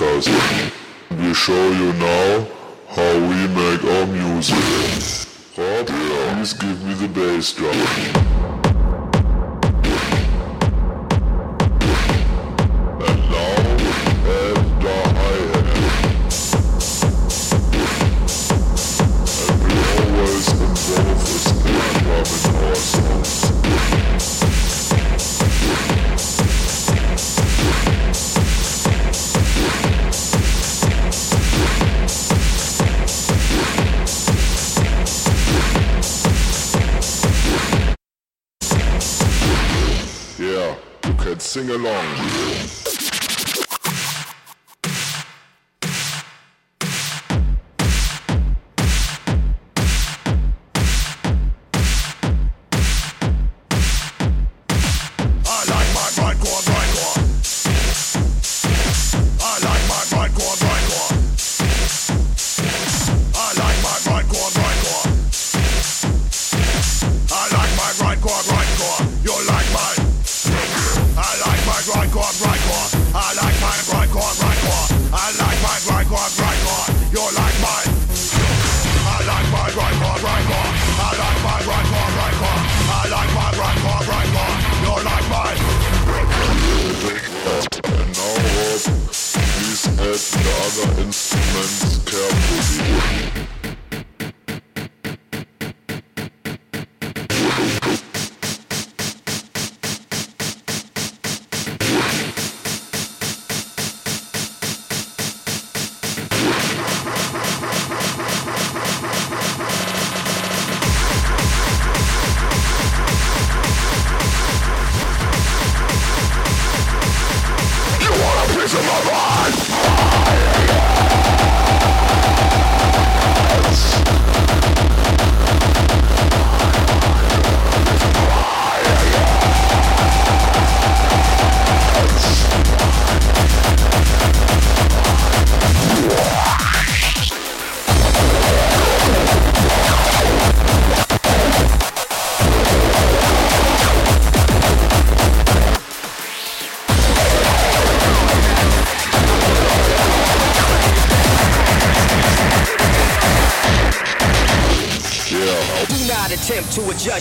Records. We show you now how we make our music. Rob, please give me the bass drum. along. to adjust your dial. I'm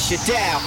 shit down.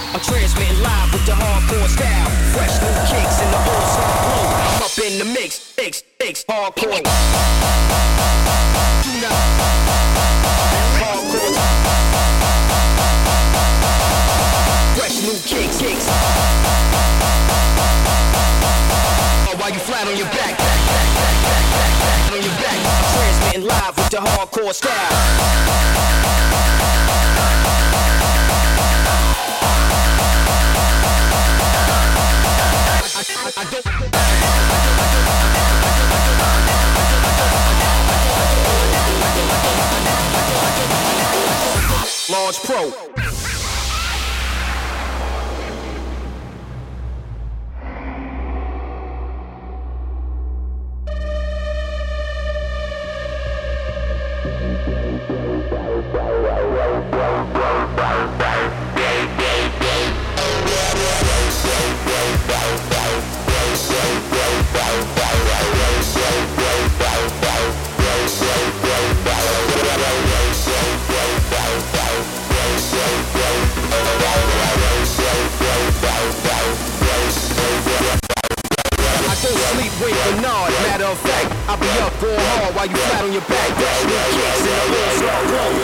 straight Bernard. Matter of fact, I'll be up going hard while you flat on your back. New kicks and a little slow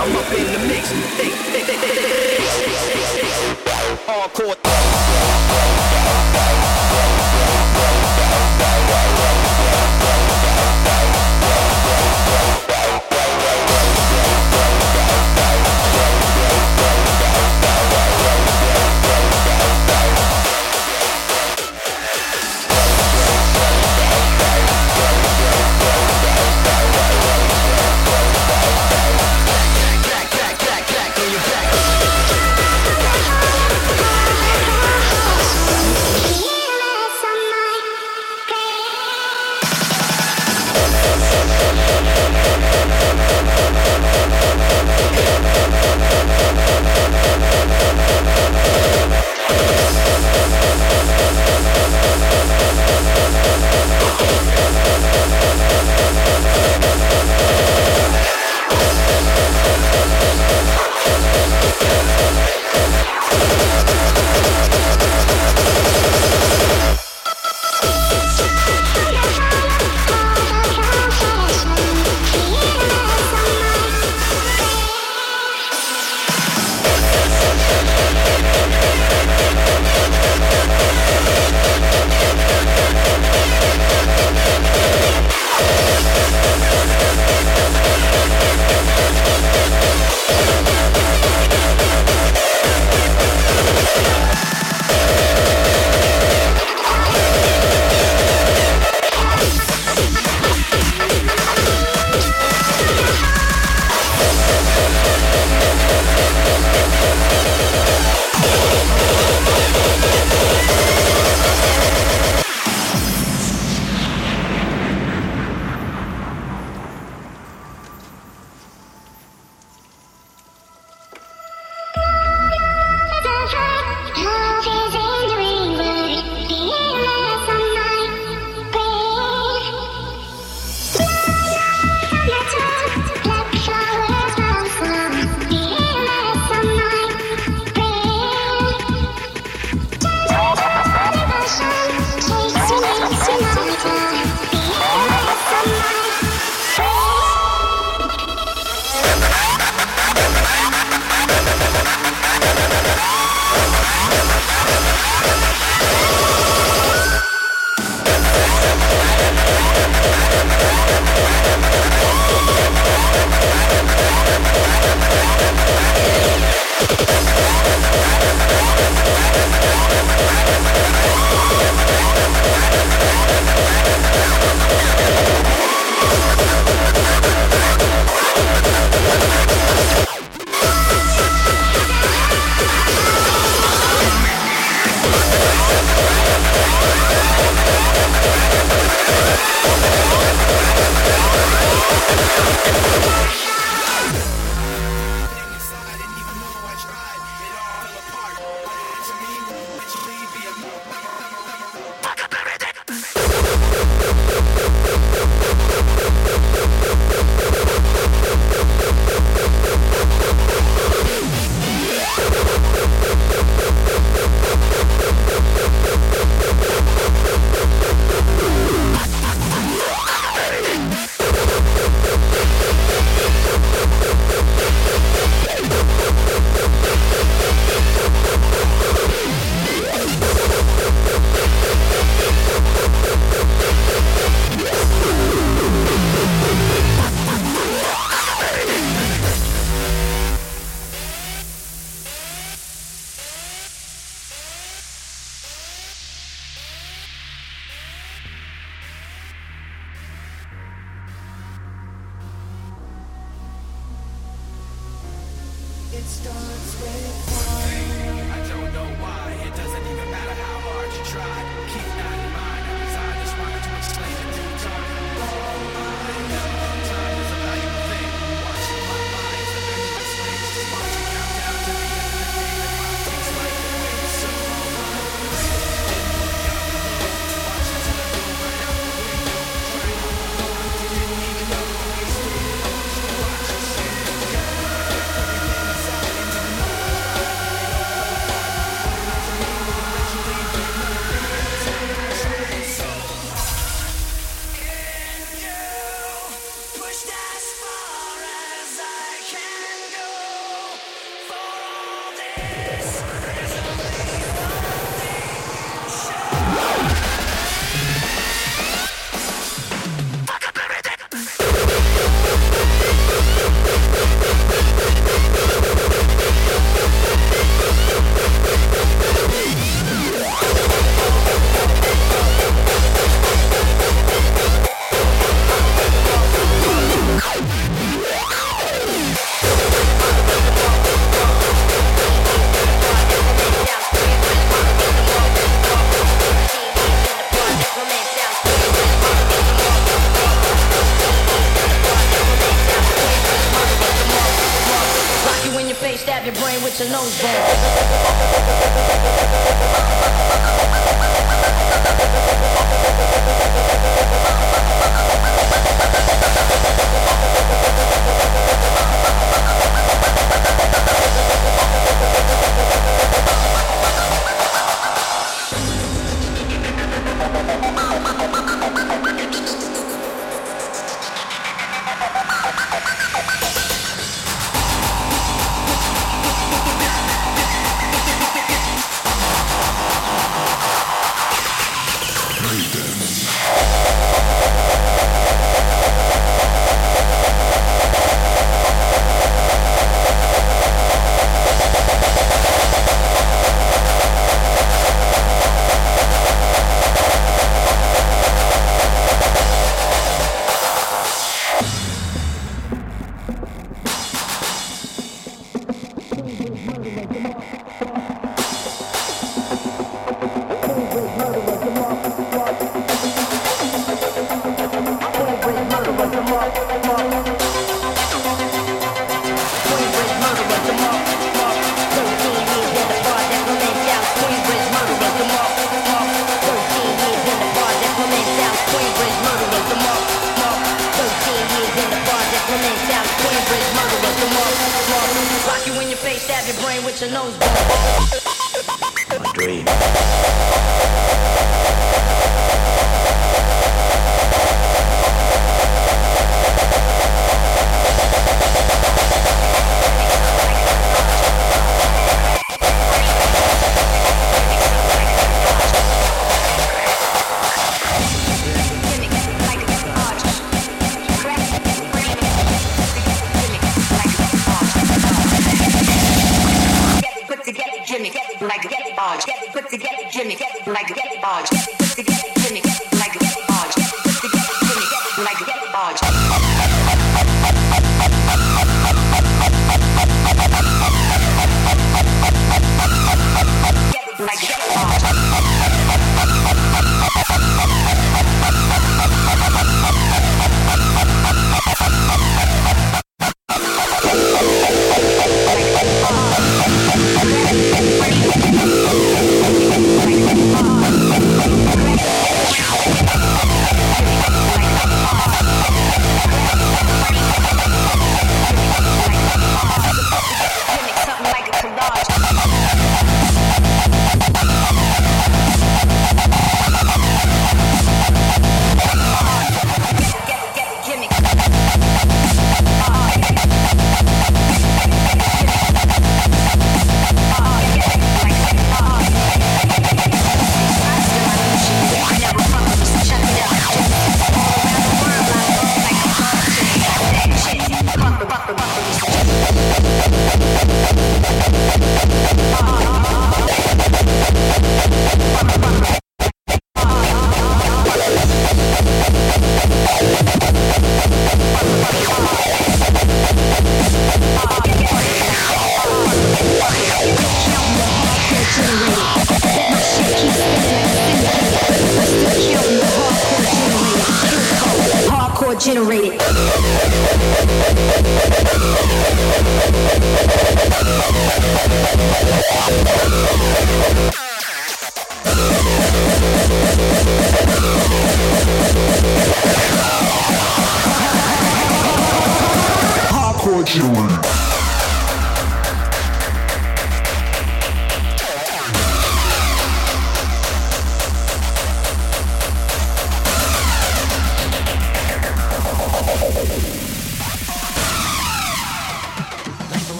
I'm up in the mix. Hey, hey, hey, hey, hey, hey. Hardcore.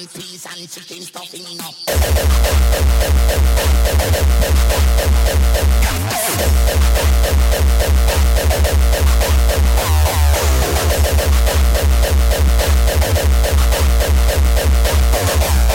and peas and chicken stuffing up. Thank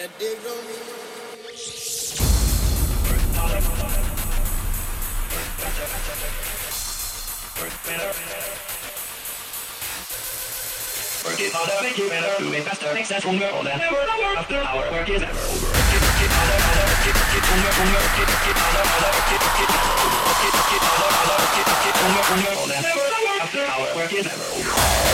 that digs on me. Work is never over.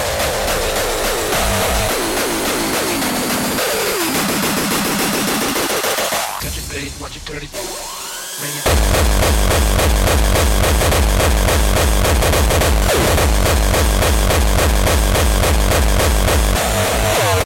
Babe, watch it, dirty. Bring it.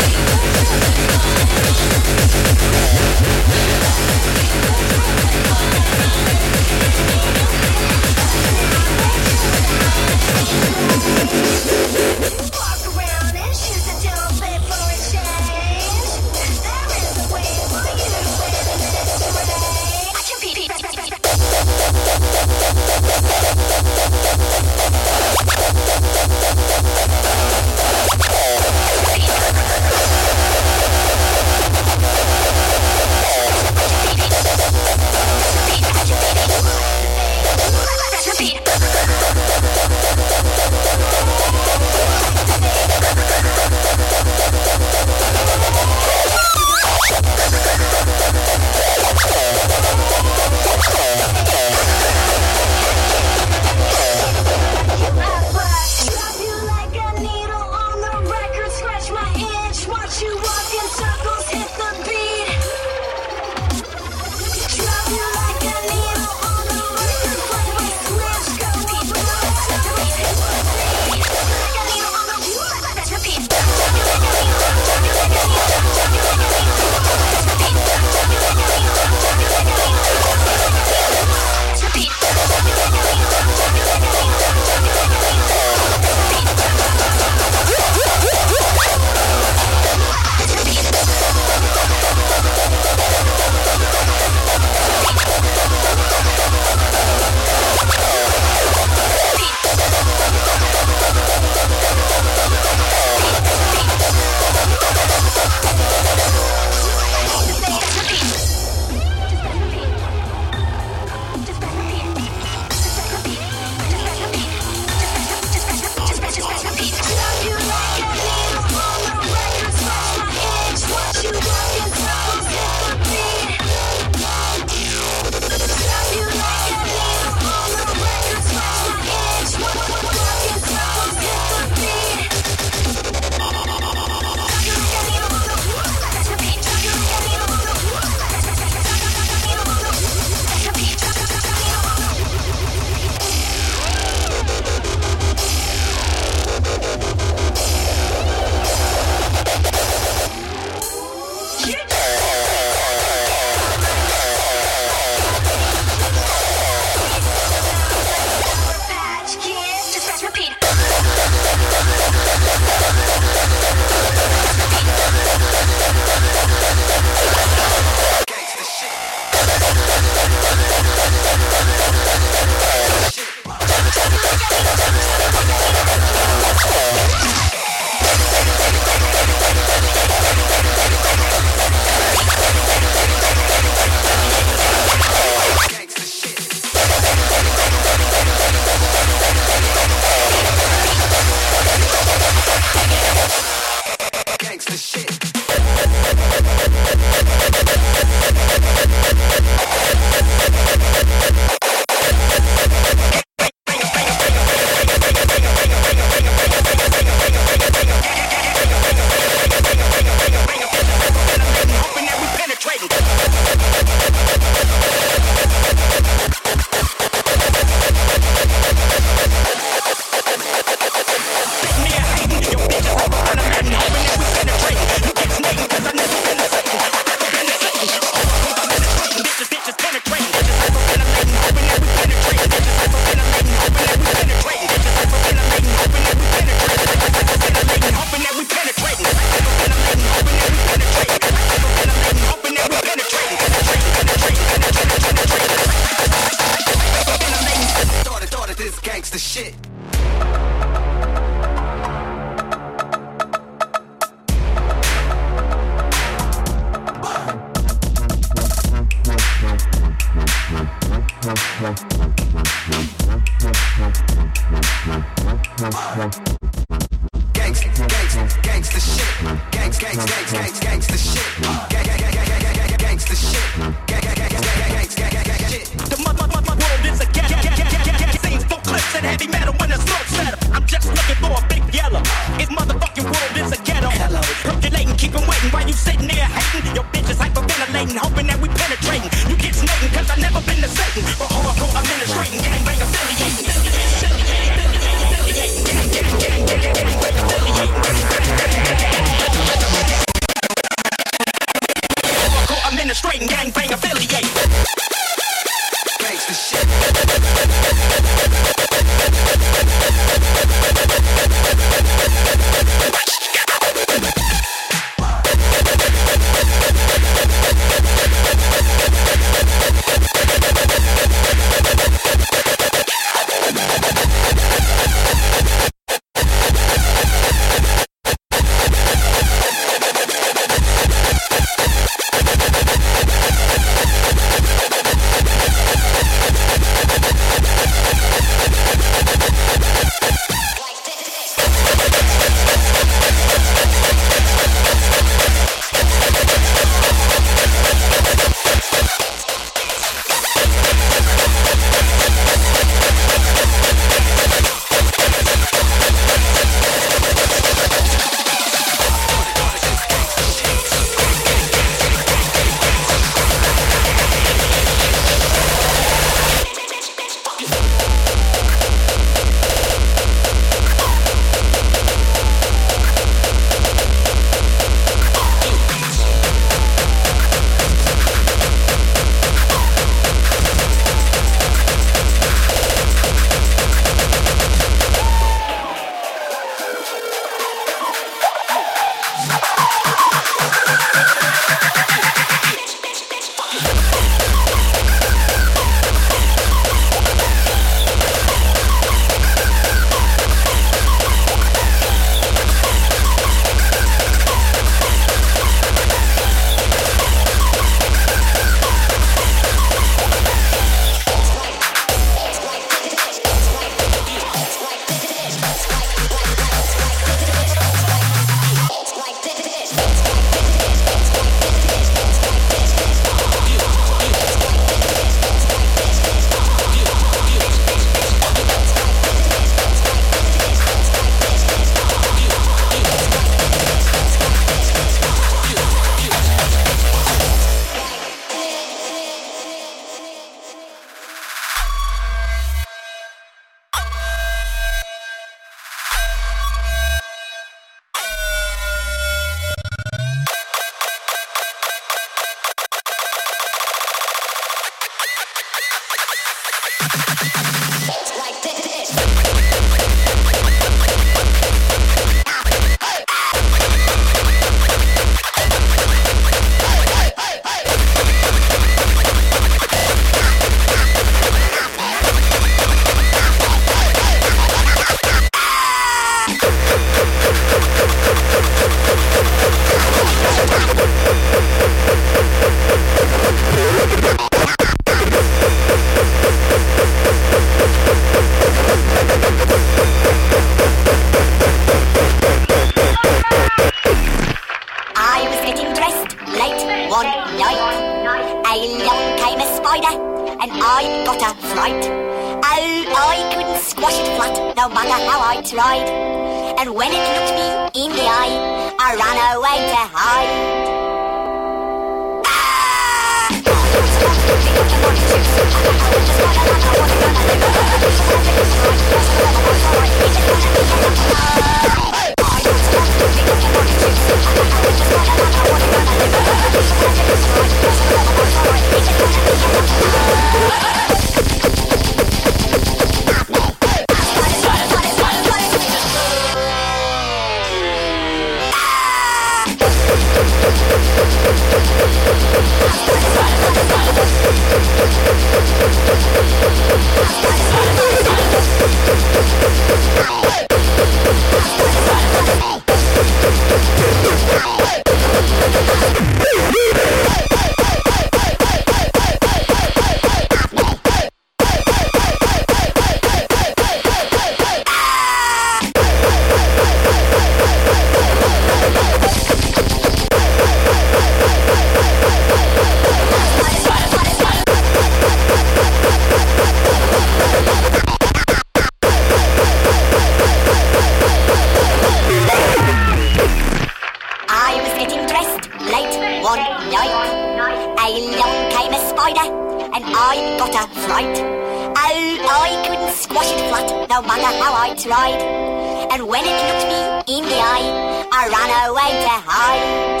way to hide.